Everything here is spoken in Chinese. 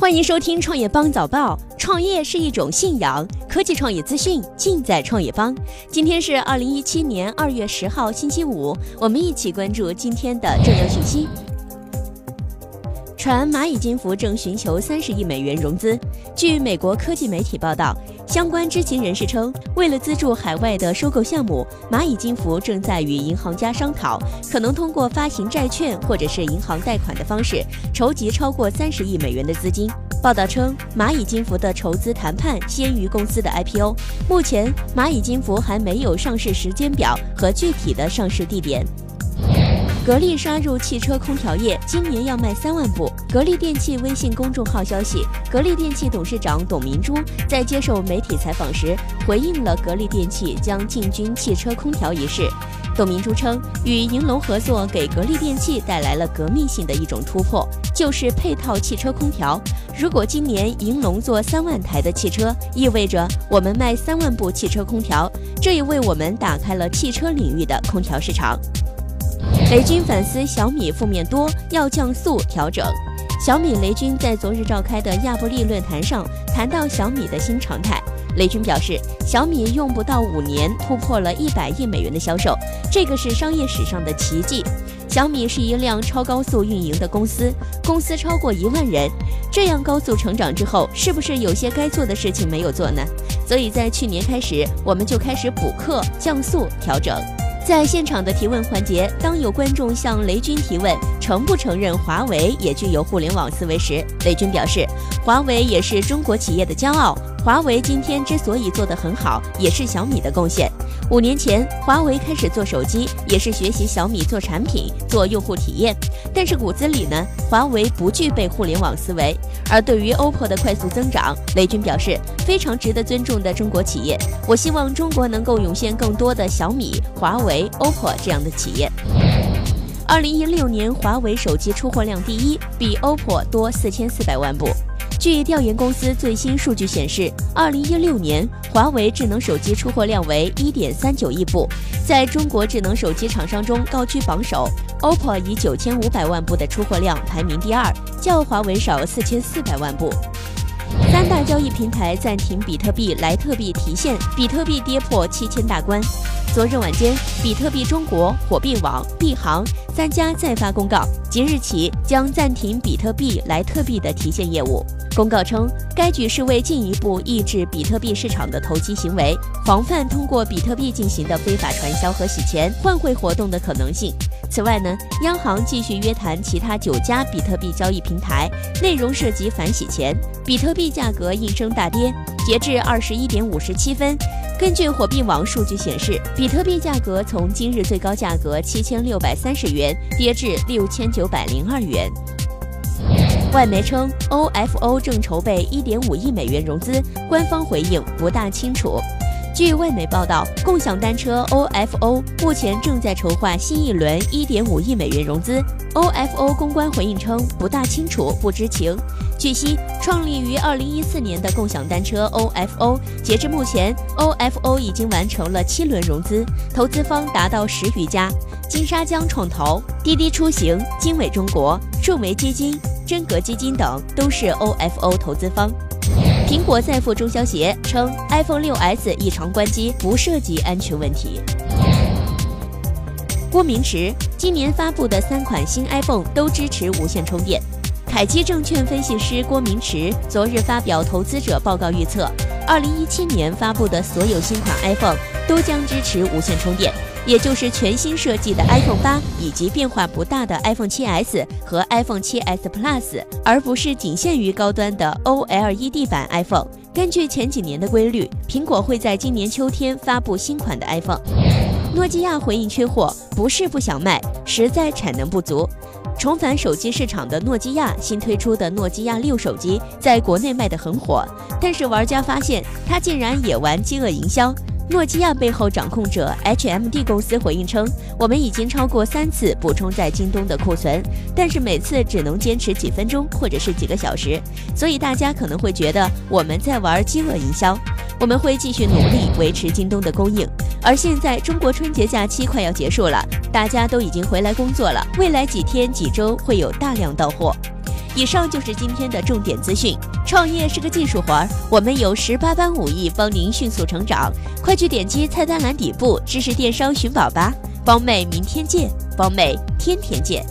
欢迎收听创业邦早报。创业是一种信仰，科技创业资讯尽在创业邦。今天是二零一七年二月十号，星期五，我们一起关注今天的重要讯息。传蚂蚁金服正寻求三十亿美元融资。据美国科技媒体报道，相关知情人士称，为了资助海外的收购项目，蚂蚁金服正在与银行家商讨，可能通过发行债券或者是银行贷款的方式，筹集超过三十亿美元的资金。报道称，蚂蚁金服的筹资谈判先于公司的 IPO。目前，蚂蚁金服还没有上市时间表和具体的上市地点。格力杀入汽车空调业，今年要卖三万部。格力电器微信公众号消息，格力电器董事长董明珠在接受媒体采访时，回应了格力电器将进军汽车空调一事。董明珠称，与银龙合作给格力电器带来了革命性的一种突破，就是配套汽车空调。如果今年银龙做三万台的汽车，意味着我们卖三万部汽车空调，这也为我们打开了汽车领域的空调市场。雷军反思小米负面多，要降速调整。小米雷军在昨日召开的亚布力论坛上谈到小米的新常态。雷军表示，小米用不到五年突破了一百亿美元的销售，这个是商业史上的奇迹。小米是一辆超高速运营的公司，公司超过一万人，这样高速成长之后，是不是有些该做的事情没有做呢？所以在去年开始，我们就开始补课、降速、调整。在现场的提问环节，当有观众向雷军提问承不承认华为也具有互联网思维时，雷军表示，华为也是中国企业的骄傲。华为今天之所以做得很好，也是小米的贡献。五年前，华为开始做手机，也是学习小米做产品、做用户体验。但是骨子里呢，华为不具备互联网思维。而对于 OPPO 的快速增长，雷军表示非常值得尊重的中国企业。我希望中国能够涌现更多的小米、华为、OPPO 这样的企业。二零一六年，华为手机出货量第一，比 OPPO 多四千四百万部。据调研公司最新数据显示，二零一六年华为智能手机出货量为一点三九亿部，在中国智能手机厂商中高居榜首。OPPO 以九千五百万部的出货量排名第二，较华为少四千四百万部。三大交易平台暂停比特币、莱特币提现，比特币跌破七千大关。昨日晚间，比特币中国、火币网、币行三家再发公告，即日起将暂停比特币、莱特币的提现业务。公告称，该举是为进一步抑制比特币市场的投机行为，防范通过比特币进行的非法传销和洗钱、换汇活动的可能性。此外呢，央行继续约谈其他九家比特币交易平台，内容涉及反洗钱。比特币价格应声大跌，截至二十一点五十七分。根据火币网数据显示，比特币价格从今日最高价格七千六百三十元跌至六千九百零二元。外媒称，OFO 正筹备一点五亿美元融资，官方回应不大清楚。据外媒报道，共享单车 OFO 目前正在筹划新一轮一点五亿美元融资。OFO 公关回应称不大清楚，不知情。据悉，创立于二零一四年的共享单车 OFO，截至目前，OFO 已经完成了七轮融资，投资方达到十余家，金沙江创投、滴滴出行、经纬中国、顺为基金。真格基金等都是 OFO 投资方。苹果在赴中消协称，iPhone 6s 异常关机不涉及安全问题。郭明池今年发布的三款新 iPhone 都支持无线充电。凯基证券分析师郭明池昨日发表投资者报告，预测2017年发布的所有新款 iPhone 都将支持无线充电。也就是全新设计的 iPhone 八以及变化不大的 iPhone 7s 和 iPhone 7s Plus，而不是仅限于高端的 OLED 版 iPhone。根据前几年的规律，苹果会在今年秋天发布新款的 iPhone。诺基亚回应缺货，不是不想卖，实在产能不足。重返手机市场的诺基亚新推出的诺基亚六手机在国内卖得很火，但是玩家发现它竟然也玩饥饿营销。诺基亚背后掌控者 HMD 公司回应称，我们已经超过三次补充在京东的库存，但是每次只能坚持几分钟或者是几个小时，所以大家可能会觉得我们在玩饥饿营销。我们会继续努力维持京东的供应。而现在中国春节假期快要结束了，大家都已经回来工作了，未来几天几周会有大量到货。以上就是今天的重点资讯。创业是个技术活儿，我们有十八般武艺帮您迅速成长。快去点击菜单栏底部知识电商寻宝吧！方妹，明天见！方妹，天天见！